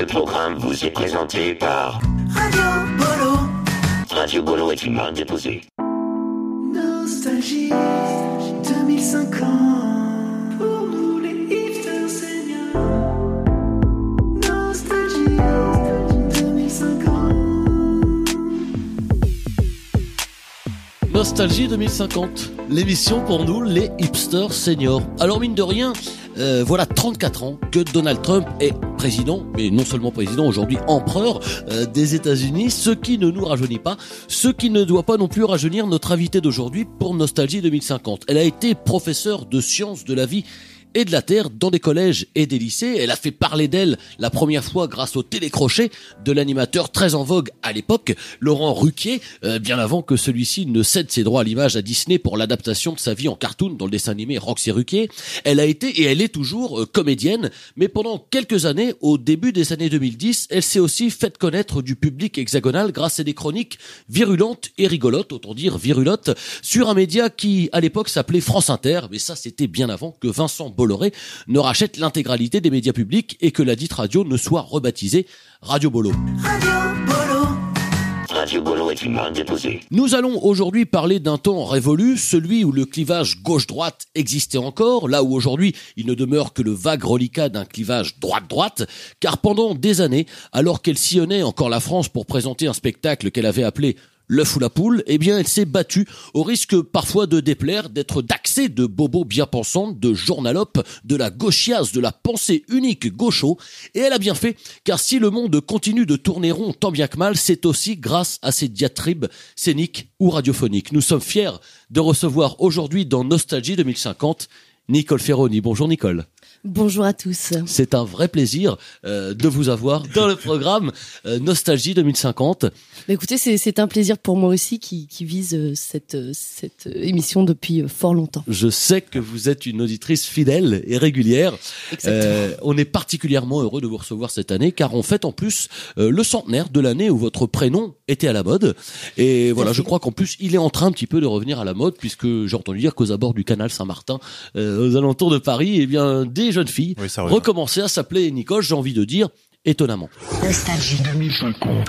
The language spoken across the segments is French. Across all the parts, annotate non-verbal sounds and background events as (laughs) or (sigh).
Ce programme vous est présenté par Radio Bolo. Radio Bolo est une marque déposée. Nostalgie 2050. Pour nous les hipsters seniors. Nostalgie 2050. Nostalgie 2050, l'émission pour nous, les hipsters seniors. Alors mine de rien, euh, voilà 34 ans que Donald Trump est président, mais non seulement président, aujourd'hui empereur euh, des États-Unis, ce qui ne nous rajeunit pas, ce qui ne doit pas non plus rajeunir notre invité d'aujourd'hui pour Nostalgie 2050. Elle a été professeure de sciences de la vie et de la Terre dans des collèges et des lycées. Elle a fait parler d'elle la première fois grâce au télécrochet de l'animateur très en vogue à l'époque, Laurent Ruquier, euh, bien avant que celui-ci ne cède ses droits à l'image à Disney pour l'adaptation de sa vie en cartoon dans le dessin animé Roxy Ruquier. Elle a été et elle est toujours euh, comédienne, mais pendant quelques années, au début des années 2010, elle s'est aussi faite connaître du public hexagonal grâce à des chroniques virulentes et rigolotes, autant dire virulotes, sur un média qui, à l'époque, s'appelait France Inter, mais ça c'était bien avant que Vincent Bolloré ne rachète l'intégralité des médias publics et que la dite radio ne soit rebaptisée Radio Bolo. Radio Bolo. Radio Bolo est une marque déposée. Nous allons aujourd'hui parler d'un temps révolu, celui où le clivage gauche-droite existait encore, là où aujourd'hui il ne demeure que le vague reliquat d'un clivage droite-droite, car pendant des années, alors qu'elle sillonnait encore la France pour présenter un spectacle qu'elle avait appelé l'œuf ou la poule, eh bien, elle s'est battue au risque parfois de déplaire, d'être d'accès de bobos bien pensantes, de journalopes, de la gauchiasse, de la pensée unique gaucho. Et elle a bien fait, car si le monde continue de tourner rond tant bien que mal, c'est aussi grâce à ses diatribes scéniques ou radiophoniques. Nous sommes fiers de recevoir aujourd'hui dans Nostalgie 2050 Nicole Ferroni. Bonjour Nicole. Bonjour à tous. C'est un vrai plaisir euh, de vous avoir dans le programme euh, Nostalgie 2050. Bah, écoutez, c'est un plaisir pour moi aussi qui, qui vise euh, cette, cette émission depuis fort longtemps. Je sais que vous êtes une auditrice fidèle et régulière. Exactement. On est particulièrement heureux de vous recevoir cette année car on fête en plus le centenaire de l'année où votre prénom était à la mode. Et voilà, je crois qu'en plus il est en train un petit peu de revenir à la mode puisque j'ai entendu dire qu'aux abords du canal Saint-Martin, aux alentours de Paris, eh bien des jeunes filles Oui, recommençaient à s'appeler Nicole, j'ai envie de dire étonnamment. Nostalgie 2050.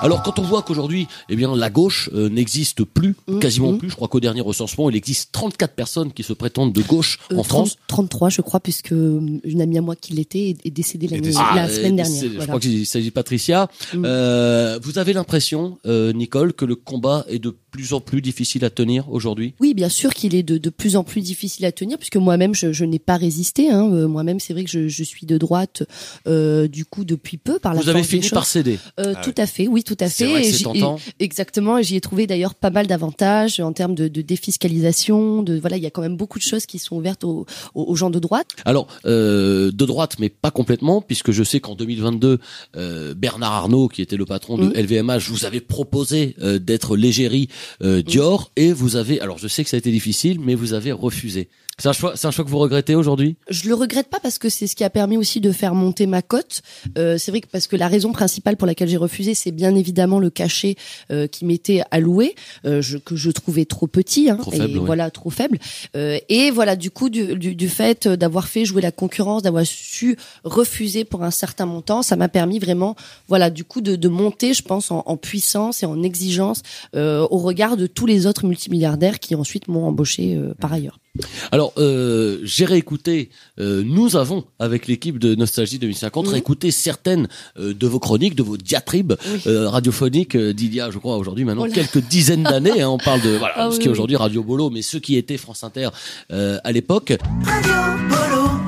Alors quand on voit qu'aujourd'hui, eh bien la gauche euh, n'existe plus, Mhm. quasiment Mhm. plus, je crois qu'au dernier recensement, il existe 34 personnes qui se prétendent de gauche Euh, en 30 France. 33, je crois, puisque euh, une amie à moi qui l'était est, est décédée décédée. la Ah, semaine dernière. Je crois qu'il s'agit de Patricia. Mm. Euh, vous avez l'impression, euh, Nicole, que le combat est de plus en plus difficile à tenir aujourd'hui? Oui, bien sûr qu'il est de, de plus en plus difficile à tenir, puisque moi-même, je, je n'ai pas résisté. Hein. Euh, Moi-même, c'est vrai que je, je suis de droite, euh, du coup, depuis peu, par la Vous avez des fini par céder. Euh, Ah tout oui. à fait, oui, tout à fait. vrai Et. Exactement, et j'y ai trouvé d'ailleurs pas mal d'avantages en termes de, de défiscalisation. De voilà, il y a quand même beaucoup de choses qui sont ouvertes aux, aux, gens de droite. Alors, euh, de droite, mais pas complètement, puisque je sais qu'en 2022, euh, Bernard Arnault, qui était le patron de Mm. LVMH, vous avez proposé euh, d'être l'égérie Dior, et vous avez, alors je sais que ça a été difficile, mais vous avez refusé. C'est un choix, c'est un choix que vous regrettez aujourd'hui? Je le regrette pas parce que c'est ce qui a permis aussi de faire monter ma cote. Euh, c'est vrai que parce que la raison principale pour laquelle j'ai refusé, c'est bien évidemment le cachet euh, qui m'était alloué, euh, je, que je trouvais trop petit, hein, Trop et faible, ouais. voilà trop faible. Euh, et voilà du coup du, du, du fait d'avoir fait jouer la concurrence, d'avoir su refuser pour un certain montant, ça m'a permis vraiment, voilà du coup de, de monter, je pense, en, en puissance et en exigence euh, au regard de tous les autres multimilliardaires qui ensuite m'ont embauché euh, par ailleurs. Alors, euh, j'ai réécouté, euh, nous avons, avec l'équipe de Nostalgie 2050, Mhm. réécouté certaines euh, de vos chroniques, de vos diatribes Oui. euh, radiophoniques euh, d'il y a, je crois, aujourd'hui maintenant Oh quelques dizaines d'années. hein, on parle de voilà, Ah ce oui, qui est aujourd'hui Radio Bolo, mais ceux qui étaient France Inter euh, à l'époque. Radio Bolo.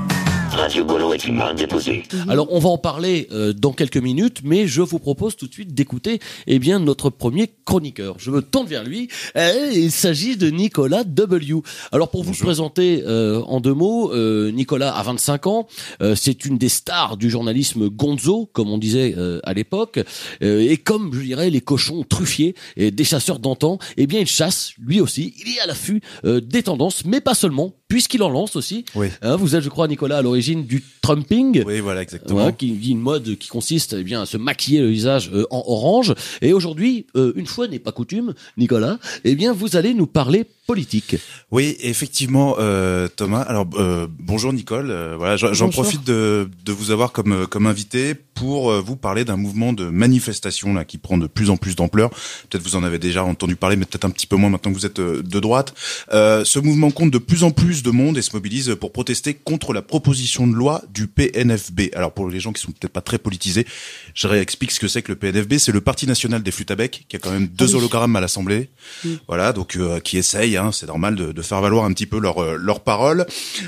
Radio Bolo est une marque déposée. Alors, on va en parler euh, dans quelques minutes, mais je vous propose tout de suite d'écouter eh bien notre premier chroniqueur. Je me tourne vers lui. Il s'agit de Nicolas W. Alors, pour vous présenter euh, en deux mots, euh, Nicolas a 25 ans. Euh, c'est une des stars du journalisme gonzo, comme on disait euh, à l'époque. Euh, et comme, je dirais, les cochons truffiers et des chasseurs d'antan, eh bien, il chasse, lui aussi. Il est à l'affût euh, des tendances, mais pas seulement, puisqu'il en lance aussi. Oui. Hein, vous êtes, je crois, Nicolas, à l'origine du Trumping. Oui, voilà, exactement. Ouais, qui dit une mode qui consiste eh bien à se maquiller le visage euh, en orange. Et aujourd'hui, euh, une fois n'est pas coutume, Nicolas, eh bien vous allez nous parler politique. Oui, effectivement, euh, Thomas. Alors euh, bonjour Nicole. Euh, voilà, j'en profite de, de vous avoir comme euh, comme invité pour euh, vous parler d'un mouvement de manifestation là qui prend de plus en plus d'ampleur. Peut-être vous en avez déjà entendu parler, mais peut-être un petit peu moins maintenant que vous êtes euh, de droite. Euh, ce mouvement compte de plus en plus de monde et se mobilise pour protester contre la proposition de loi du PNFB. Alors pour les gens qui sont peut-être pas très politisés, je réexplique ce que c'est que le PNFB. C'est le Parti national des flûtes à bec qui a quand même deux oui. hologrammes à l'Assemblée. Mm. Voilà, donc euh, qui essayent, hein, c'est normal de, de faire valoir un petit peu leur euh, leur parole.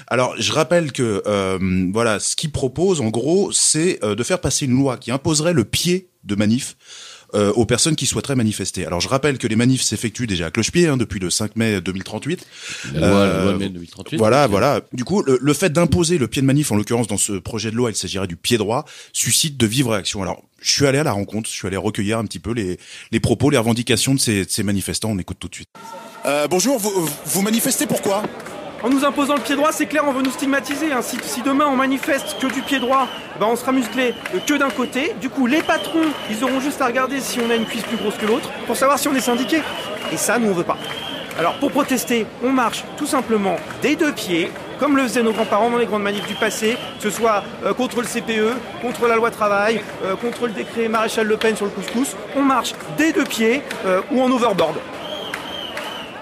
Alors je rappelle que euh, voilà, ce qu'ils proposent en gros, c'est euh, de faire passer une loi qui imposerait le pied de manif aux personnes qui souhaiteraient manifester. Alors je rappelle que les manifs s'effectuent déjà à cloche-pied hein, depuis le 5 mai 2038. La loi, la loi de mai 2038. Voilà, voilà. Du coup, le, le fait d'imposer le pied de manif, en l'occurrence dans ce projet de loi, il s'agirait du pied droit, suscite de vives réactions. Alors, je suis allé à la rencontre, je suis allé recueillir un petit peu les, les propos, les revendications de ces, de ces manifestants. On écoute tout de suite. Euh, bonjour, vous, vous manifestez pourquoi En nous imposant le pied droit, c'est clair, on veut nous stigmatiser. hein. Si, demain on manifeste que du pied droit, ben on sera musclé que d'un côté. Du coup, les patrons, ils auront juste à regarder si on a une cuisse plus grosse que l'autre pour savoir si on est syndiqué. Et ça, nous, on veut pas. Alors, pour protester, on marche tout simplement des deux pieds, comme le faisaient nos grands-parents dans les grandes manifs du passé, que ce soit euh, contre le CPE, contre la loi travail, euh, contre le décret Maréchal Le Pen sur le couscous. On marche des deux pieds euh, ou en overboard.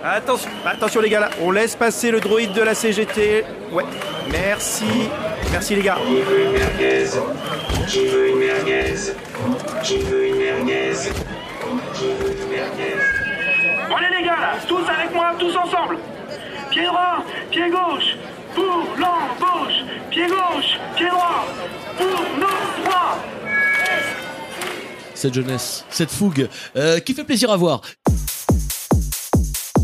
Attention, attention les gars là, on laisse passer le droïde de la CGT. Ouais, merci, merci les gars. merguez. Qui veut une merguez Qui veut une merguez Qui veut une merguez Bon allez les gars là, tous avec moi, tous ensemble. Pied droit, pied gauche, pour l'embauche. Pied gauche, pied droit, pour nos droits. Cette jeunesse, cette fougue, euh, qui fait plaisir à voir.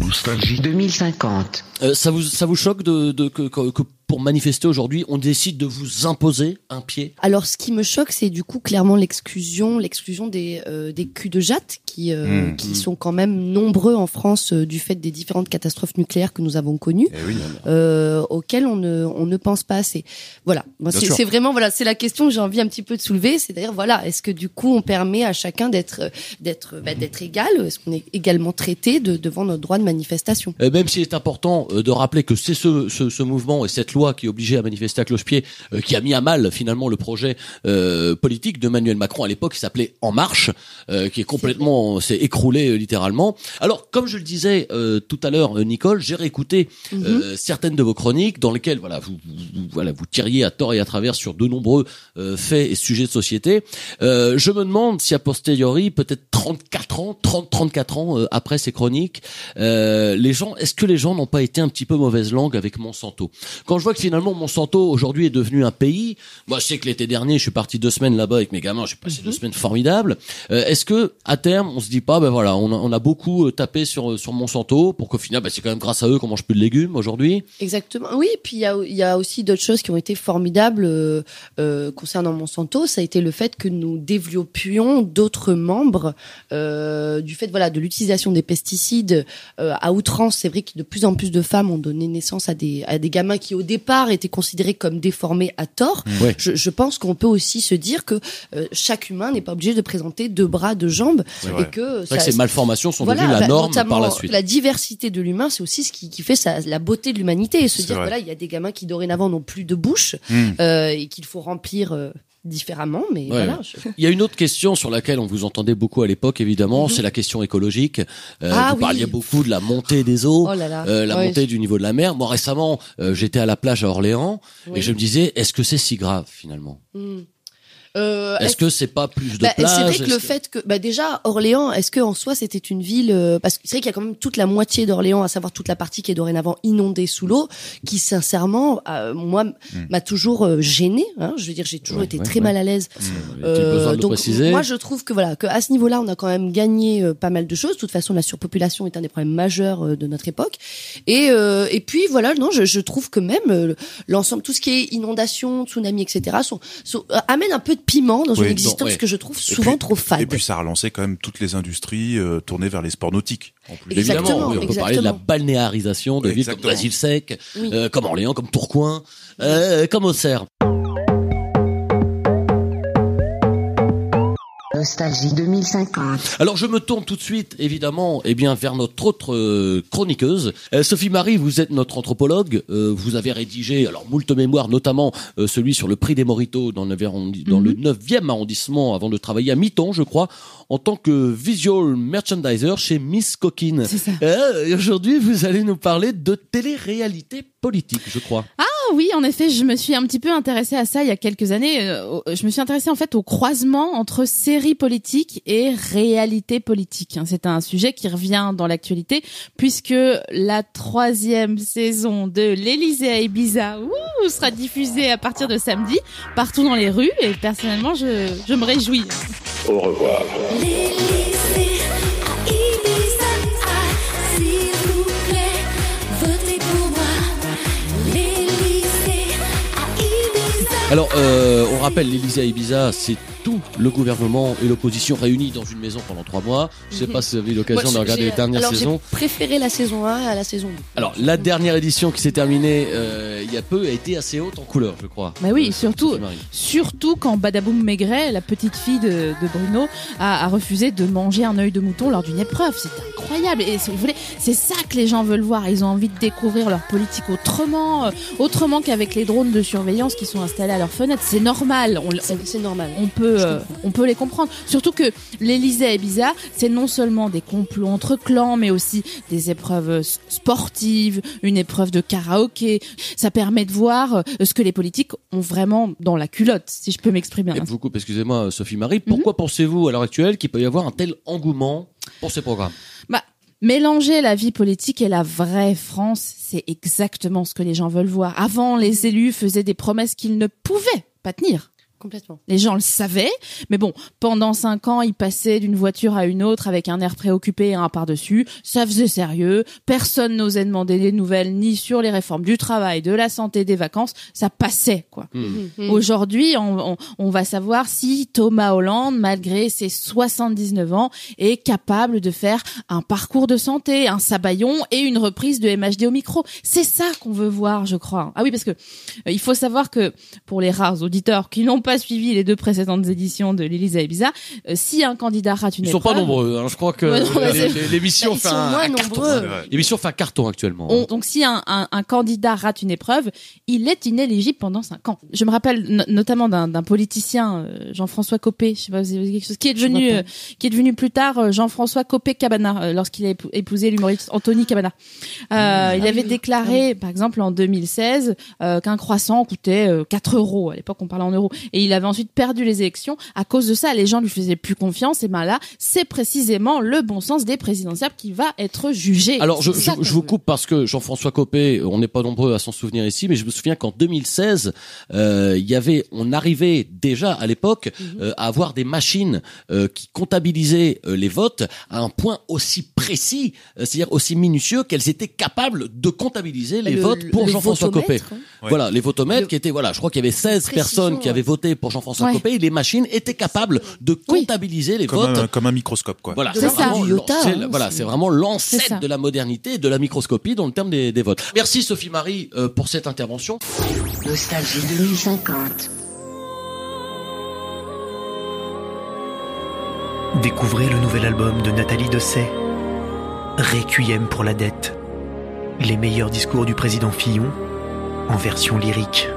Nostalgie 2050. Euh, ça vous ça vous choque de, de que, que, que pour manifester aujourd'hui, on décide de vous imposer un pied? Alors, ce qui me choque, c'est du coup clairement l'exclusion, l'exclusion des euh, des culs de jatte qui euh, Mmh. qui sont quand même nombreux en France euh, du fait des différentes catastrophes nucléaires que nous avons connues, Eh oui. euh, auxquelles on ne on ne pense pas assez. Voilà, c'est c'est vraiment voilà, c'est la question que j'ai envie un petit peu de soulever, c'est-à-dire voilà, est-ce que du coup on permet à chacun d'être d'être bah, d'être égal, est-ce qu'on est également traité de, devant notre droit de manifestation? Euh, Même s'il est important euh, de rappeler que c'est ce, ce, ce mouvement et cette loi qui est obligée à manifester à cloche-pied euh, qui a mis à mal finalement le projet euh, politique de Emmanuel Macron à l'époque qui s'appelait En Marche, euh, qui est complètement s'est écroulé euh, littéralement. Alors comme je le disais euh, tout à l'heure, Nicole, j'ai réécouté euh, certaines de vos chroniques dans lesquelles voilà vous, vous- voilà vous tiriez à tort et à travers sur de nombreux euh, faits et sujets de société. Euh, je me demande si a posteriori, peut-être 34 ans, 30, 34 ans euh, après ces chroniques, euh, les gens, est-ce que les gens n'ont pas été un petit peu mauvaise langue avec Monsanto Quand je vois que finalement Monsanto aujourd'hui est devenu un pays, moi je sais que l'été dernier je suis parti deux semaines là-bas avec mes gamins, j'ai passé deux semaines formidables. Euh, est-ce que à terme on se dit pas, ben voilà, on a, on a beaucoup euh, tapé sur sur Monsanto pour qu'au final, ben, c'est quand même grâce à eux qu'on mange plus de légumes aujourd'hui? Exactement. Oui, puis il y a, y a aussi d'autres choses qui ont été formidables euh, euh, concernant Monsanto. Ça a été le fait que nous développions d'autres membres euh, du fait voilà de l'utilisation des pesticides euh, à outrance. C'est vrai que de plus en plus de femmes ont donné naissance à des à des gamins qui au départ étaient considérés comme déformés à tort. Ouais. Je, je pense qu'on peut aussi se dire que euh, chaque humain n'est pas obligé de présenter deux bras, deux jambes, C'est et vrai. que C'est vrai que ces malformations sont voilà, devenues la bah, norme par la suite. La diversité de l'humain, c'est aussi ce qui, qui fait sa, la beauté de l'humanité. Et se C'est dire, vrai. voilà, il y a des gamins qui dorénavant n'ont plus de bouche Hmm. euh, et qu'il faut remplir euh, différemment. Mais Ouais, voilà. je- Il y a une autre question sur laquelle on vous entendait beaucoup à l'époque, évidemment, Mhm. c'est la question écologique. Euh, Ah vous oui. parliez beaucoup de la montée des eaux, Oh là là. euh, la Ouais, montée du niveau de la mer. Moi, récemment, euh, j'étais à la plage à Orléans Oui. et je me disais, est-ce que c'est si grave finalement? Hmm. Euh, Est-ce que c'est pas plus de Bah, plage c'est vrai que le fait que bah déjà Orléans, est-ce que en soi c'était une ville euh, parce que c'est vrai qu'il y a quand même toute la moitié d'Orléans, à savoir toute la partie qui est dorénavant inondée sous l'eau, qui sincèrement euh, moi m- m'a toujours euh, gêné. Hein, je veux dire, j'ai toujours Ouais, été ouais, très ouais. mal à l'aise. Est-il Euh, donc préciser moi je trouve que voilà que à ce niveau-là on a quand même gagné euh, pas mal de choses. De toute façon la surpopulation est un des problèmes majeurs euh, de notre époque. Et euh, et puis voilà non je, je trouve que même euh, l'ensemble tout ce qui est inondation, tsunami etc. Sont, sont- amène un peu de piment dans Oui, une existence ouais. que je trouve Et souvent puis- trop fade. Et puis ça a relancé quand même toutes les industries euh, tournées vers les sports nautiques. En plus. Exactement, Évidemment, oui, on peut parler de la balnéarisation de Oui, villes comme. Noisy-le-Sec, Oui. euh, comme Orléans, comme Tourcoing, euh, comme Auxerre. Nostalgie 2050. Alors je me tourne tout de suite, évidemment, eh bien vers notre autre euh, chroniqueuse, Euh, Sophie Marie. Vous êtes notre anthropologue. Euh, vous avez rédigé alors moult mémoires, notamment celui sur le prix des moritos dans, le 9e arrondi- dans le 9e arrondissement, avant de travailler à mi-temps, je crois, en tant que visual merchandiser chez Miss Coquine. C'est ça. Aujourd'hui, vous allez nous parler de télé-réalité politique, je crois. Ah oui, en effet, je me suis un petit peu intéressée à ça il y a quelques années. Euh, Je me suis intéressée en fait au croisement entre série politique et réalité politique. hein. C'est un sujet qui revient dans l'actualité puisque la troisième saison de l'Élysée à Ibiza ouh, sera diffusée à partir de samedi partout dans les rues et personnellement, je, je me réjouis. Au revoir. Alors, euh, on rappelle, l'Élysée à Ibiza, c'est tout le gouvernement et l'opposition réunis dans une maison pendant trois mois. Je sais pas si vous avez eu l'occasion de regarder les dernières alors, saisons. J'ai préféré la saison 1 à la saison 2. Alors, la dernière édition qui s'est terminée euh, il y a peu a été assez haute en couleur, je crois. Bah oui, Euh, surtout, surtout quand Badaboum Maigret, la petite fille de, de Bruno, a, a refusé de manger un œil de mouton lors d'une épreuve. C'était incroyable. Et si vous voulez, c'est ça que les gens veulent voir. Ils ont envie de découvrir leur politique autrement, euh, autrement qu'avec les drones de surveillance qui sont installés à leurs fenêtres. C'est normal. On, on- C'est c'est normal. on peut, euh, on peut les comprendre. Surtout que l'Élysée à Ibiza, c'est non seulement des complots entre clans, mais aussi des épreuves euh, sportives, une épreuve de karaoké. Ça permet de voir euh, ce que les politiques ont vraiment dans la culotte, si je peux m'exprimer. Coupe, excusez-moi, Sophie Marie. Mhm. Pourquoi pensez-vous à l'heure actuelle qu'il peut y avoir un tel engouement pour ces programmes? Bah, mélanger la vie politique et la vraie France, c'est exactement ce que les gens veulent voir. Avant, les élus faisaient des promesses qu'ils ne pouvaient pas tenir. Complètement. Les gens le savaient, mais bon, pendant cinq ans, ils passaient d'une voiture à une autre avec un air préoccupé et un par-dessus. Ça faisait sérieux. Personne n'osait demander des nouvelles ni sur les réformes du travail, de la santé, des vacances. Ça passait, quoi. Mhm. Aujourd'hui, on, on- on va savoir si Thomas Hollande, malgré ses 79 ans, est capable de faire un parcours de santé, un sabayon et une reprise de MHD au micro. C'est ça qu'on veut voir, je crois. Ah oui, parce que euh, il faut savoir que pour les rares auditeurs qui n'ont pas suivi les deux précédentes éditions de l'Élysée Ibiza, euh, si un candidat rate une Ils sont pas épreuve, nombreux. hein. Je crois que l'émission fait un, carton. L'émission fait un carton actuellement. On- donc si un, un, un candidat rate une épreuve, il est inéligible pendant cinq ans. Je me rappelle no- notamment d'un politicien, euh, Jean-François Copé, je sais pas, vous avez quelque chose, qui est devenu, euh, qui est devenu plus tard euh, Jean-François Copé Cabana lorsqu'il a épou- épousé l'humoriste Anthony Cabana. Euh, il avait déclaré, par exemple en 2016, euh, qu'un croissant coûtait euh, 4 euros. À l'époque, on parlait en euros. Et il avait ensuite perdu les élections à cause de ça. Les gens lui faisaient plus confiance. Et ben là, c'est précisément le bon sens des présidentielles qui va être jugé. Alors, je, je- je vous coupe parce que Jean-François Copé, on n'est pas nombreux à s'en souvenir ici, mais je me souviens qu'en 2016, euh, il y avait, on arrivait déjà à l'époque Mhm. euh, à avoir des machines euh, qui comptabilisaient euh, les votes à un point aussi précis, euh, c'est-à-dire aussi minutieux qu'elles étaient capables de comptabiliser les Le- votes pour le Jean-François Copé. hein. Ouais. Voilà, les votomètres Le- qui étaient, voilà, je crois qu'il y avait 16 Précision, personnes qui avaient voté pour Jean-François Ouais. Copé les machines étaient capables de Oui. comptabiliser les Comme votes un, comme un microscope, quoi. voilà, c'est vraiment, hein, voilà, c'est- c'est vraiment l'ancêtre de la modernité et de la microscopie dans le terme des, des votes. Merci Sophie Marie euh, pour cette intervention. Nostalgie 2050. Découvrez le nouvel album de Nathalie Dessay, Requiem pour la dette. Les meilleurs discours du président Fillon en version lyrique.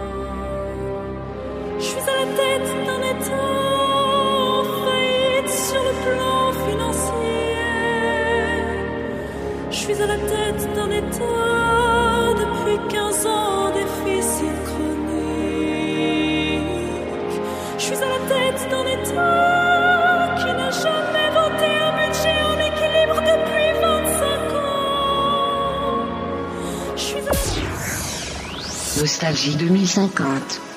Nostalgie 2050.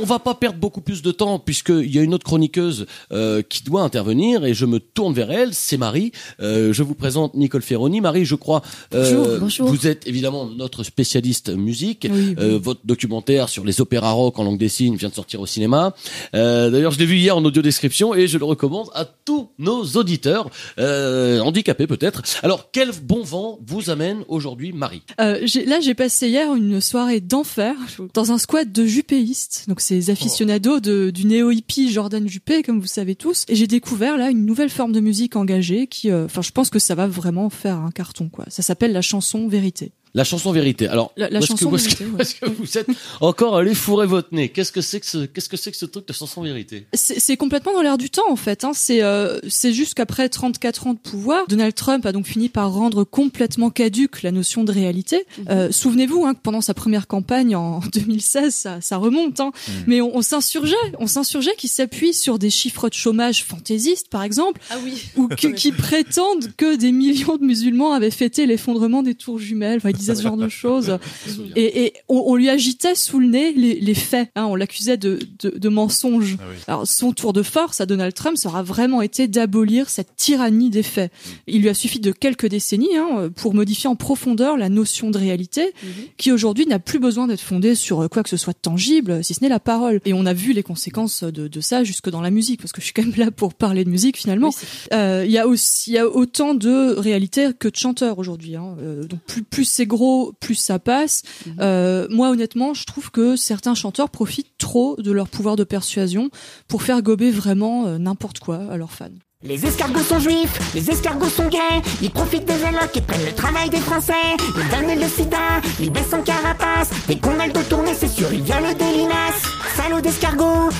On va pas perdre beaucoup plus de temps puisqu'il y a une autre chroniqueuse euh, qui doit intervenir et je me tourne vers elle, c'est Marie. Euh, je vous présente Nicole Ferroni. Marie, je crois, euh, Bonjour, bonjour. vous êtes évidemment notre spécialiste musique. Oui, Euh, votre documentaire sur les opéras rock en langue des signes vient de sortir au cinéma. Euh, D'ailleurs, je l'ai vu hier en audio description et je le recommande à tous nos auditeurs, euh, handicapés peut-être. Alors, quel bon vent vous amène aujourd'hui, Marie? Euh, là, j'ai passé hier une soirée d'enfer dans un squat de jupéistes. Donc ces aficionados de, du néo-hippie Jordan Juppé, comme vous savez tous. Et j'ai découvert là une nouvelle forme de musique engagée qui, euh, enfin, je pense que ça va vraiment faire un carton, quoi. Ça s'appelle la chanson vérité. La chanson vérité. Alors, La- chanson que, où est-ce que- vérité, ouais. que vous êtes encore allé fourrer votre nez? Qu'est-ce que c'est que ce, qu'est-ce que c'est que ce truc de chanson vérité? C'est complètement dans l'air du temps en fait. Hein. C'est euh, c'est juste qu'après 34 ans de pouvoir, Donald Trump a donc fini par rendre complètement caduque la notion de réalité. Euh, Souvenez-vous hein, que pendant sa première campagne en (laughs) 2016, ça, ça remonte. Hein. Mais on, s'insurgeait, on s'insurgeait qui s'appuie sur des chiffres de chômage fantaisistes par exemple, Ah oui. ou qui, qui (laughs) prétendent que des millions de musulmans avaient fêté l'effondrement des tours jumelles. Enfin, ils disaient ce genre de choses. (laughs) Et, et on, on lui agitait sous le nez les, les faits. Hein, on l'accusait de, de, de mensonges. Alors son tour de force à Donald Trump, ça aura vraiment été d'abolir cette tyrannie des faits. Il lui a suffi de quelques décennies hein, pour modifier en profondeur la notion de réalité, qui aujourd'hui n'a plus besoin d'être fondée sur quoi que ce soit de tangible, si ce n'est la parole. Et on a vu les conséquences de, de ça jusque dans la musique, parce que je suis quand même là pour parler de musique finalement. Euh, Il y a aussi il y a autant de réalité que de chanteurs aujourd'hui. Hein. Euh, donc plus plus c'est gros, plus ça passe. Euh, moi honnêtement, je trouve que certains chanteurs profitent trop de leur pouvoir de persuasion pour faire gober vraiment euh, n'importe quoi à leurs fans. Les escargots sont juifs, les escargots sont gays, ils profitent des éloques et prennent le travail des Français. Ils donnent le sida, ils baissent en carapace. Dès qu'on a le dos tourné, c'est sûr, ils violent des limaces. Salaud d'escargots,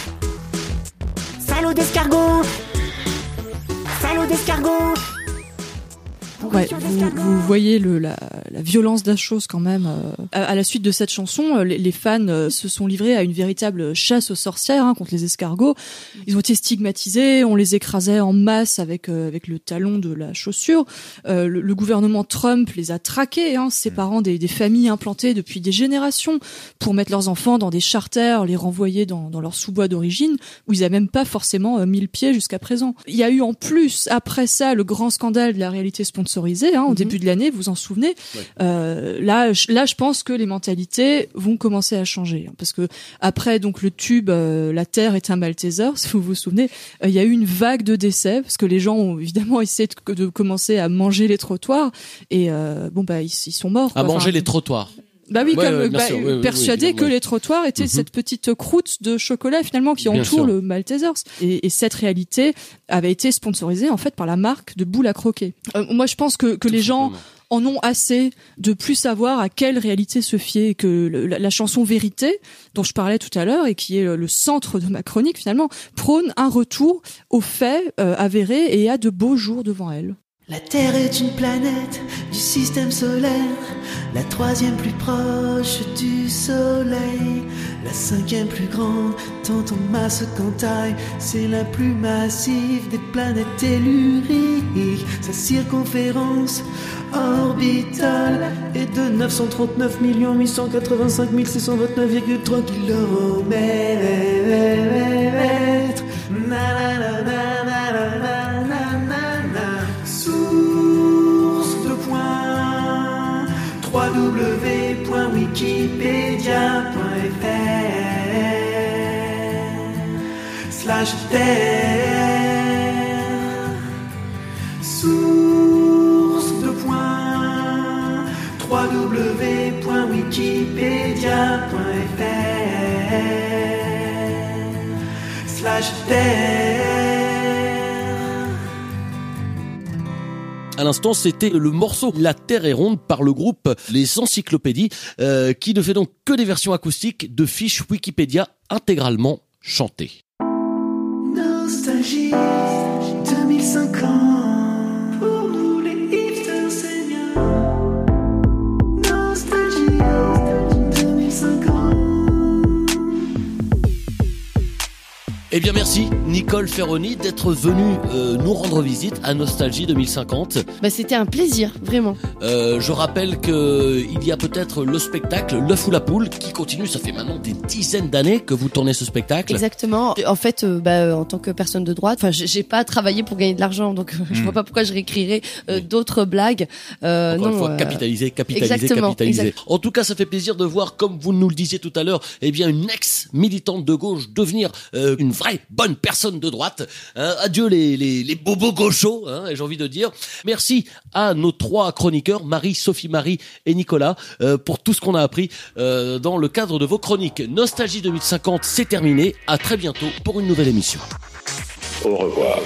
salaud d'escargots, salaud d'escargots. Ouais, vous, vous voyez le, la, la violence de la chose quand même. euh. À, à la suite de cette chanson, euh, les, les fans euh, se sont livrés à une véritable chasse aux sorcières hein, contre les escargots. Ils ont été stigmatisés, on les écrasait en masse avec euh, avec le talon de la chaussure. Euh, le, le gouvernement Trump les a traqués, hein, séparant des, des familles implantées depuis des générations pour mettre leurs enfants dans des charters, les renvoyer dans, dans leur sous-bois d'origine, où ils n'avaient même pas forcément euh, mis le pied jusqu'à présent. Il y a eu en plus, après ça, le grand scandale de la réalité sponsorisée, hein, au début de l'année, vous vous en souvenez. Euh, là, je- là, je pense que les mentalités vont commencer à changer, hein, parce que après donc le tube euh, La Terre est un Malteser, (laughs) si vous vous souvenez, euh, il y a eu une vague de décès parce que les gens ont évidemment (laughs) essayé de, de commencer à manger les trottoirs et euh, bon bah ils, ils sont morts. À quoi. manger Enfin, les trottoirs. Bah oui, Ouais, comme bah, sûr, persuadé que les trottoirs étaient Mhm. cette petite croûte de chocolat finalement qui Bien entoure sûr. le Maltesers. Et, et cette réalité avait été sponsorisée en fait par la marque de boules à croquer. Euh, moi, je pense que, que les gens en ont assez de plus savoir à quelle réalité se fier et que le- la, la chanson Vérité dont je parlais tout à l'heure et qui est le, le centre de ma chronique finalement prône un retour aux faits euh, avérés et à de beaux jours devant elle. La Terre est une planète du système solaire, la troisième plus proche du Soleil, la cinquième plus grande, tant en masse qu'en taille, c'est la plus massive des planètes telluriques. Sa circonférence orbitale est de 939 885 629,3 kilomètres. www.wikipedia.fr slash terre. Source de points www.wikipedia.fr slash terre À l'instant, c'était le morceau La Terre est ronde par le groupe Les Encyclopédies, euh, qui ne fait donc que des versions acoustiques de fiches Wikipédia intégralement chantées. Eh bien merci Nicole Ferroni d'être venue euh, nous rendre visite à Nostalgie 2050. Bah, c'était un plaisir, vraiment. Euh, je rappelle que il y a peut-être le spectacle L'œuf ou la poule qui continue. Ça fait maintenant des dizaines d'années que vous tournez ce spectacle. Exactement. En fait, euh, bah, euh, en tant que personne de droite, enfin, j'ai pas travaillé pour gagner de l'argent, donc euh, je Hmm. vois pas pourquoi je réécrirais euh, d'autres blagues. Euh, Encore non, une fois, euh, capitaliser, capitaliser, exactement, capitaliser. exact. En tout cas, ça fait plaisir de voir, comme vous nous le disiez tout à l'heure, eh bien, une ex-militante de gauche devenir euh, une vraies bonnes personnes de droite. Hein, adieu les, les, les bobos gauchos, hein, j'ai envie de dire. Merci à nos trois chroniqueurs, Marie, Sophie, Marie et Nicolas, euh, pour tout ce qu'on a appris euh, dans le cadre de vos chroniques. Nostalgie 2050, c'est terminé. À très bientôt pour une nouvelle émission. Au revoir.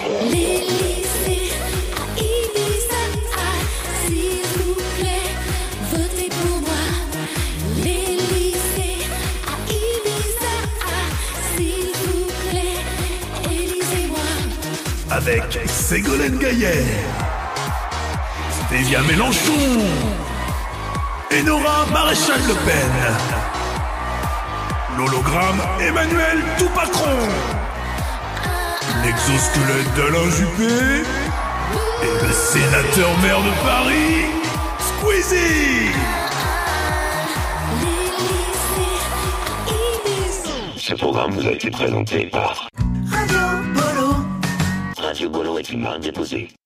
Avec Ségolène Gaillère, Stéphia Mélenchon et Nora Maréchal Le Pen. L'hologramme Emmanuel Toupatron. L'exosquelette d'Alain Juppé et le sénateur maire de Paris, Squeezie. Ce programme vous a été présenté par Radio Bolo. Radio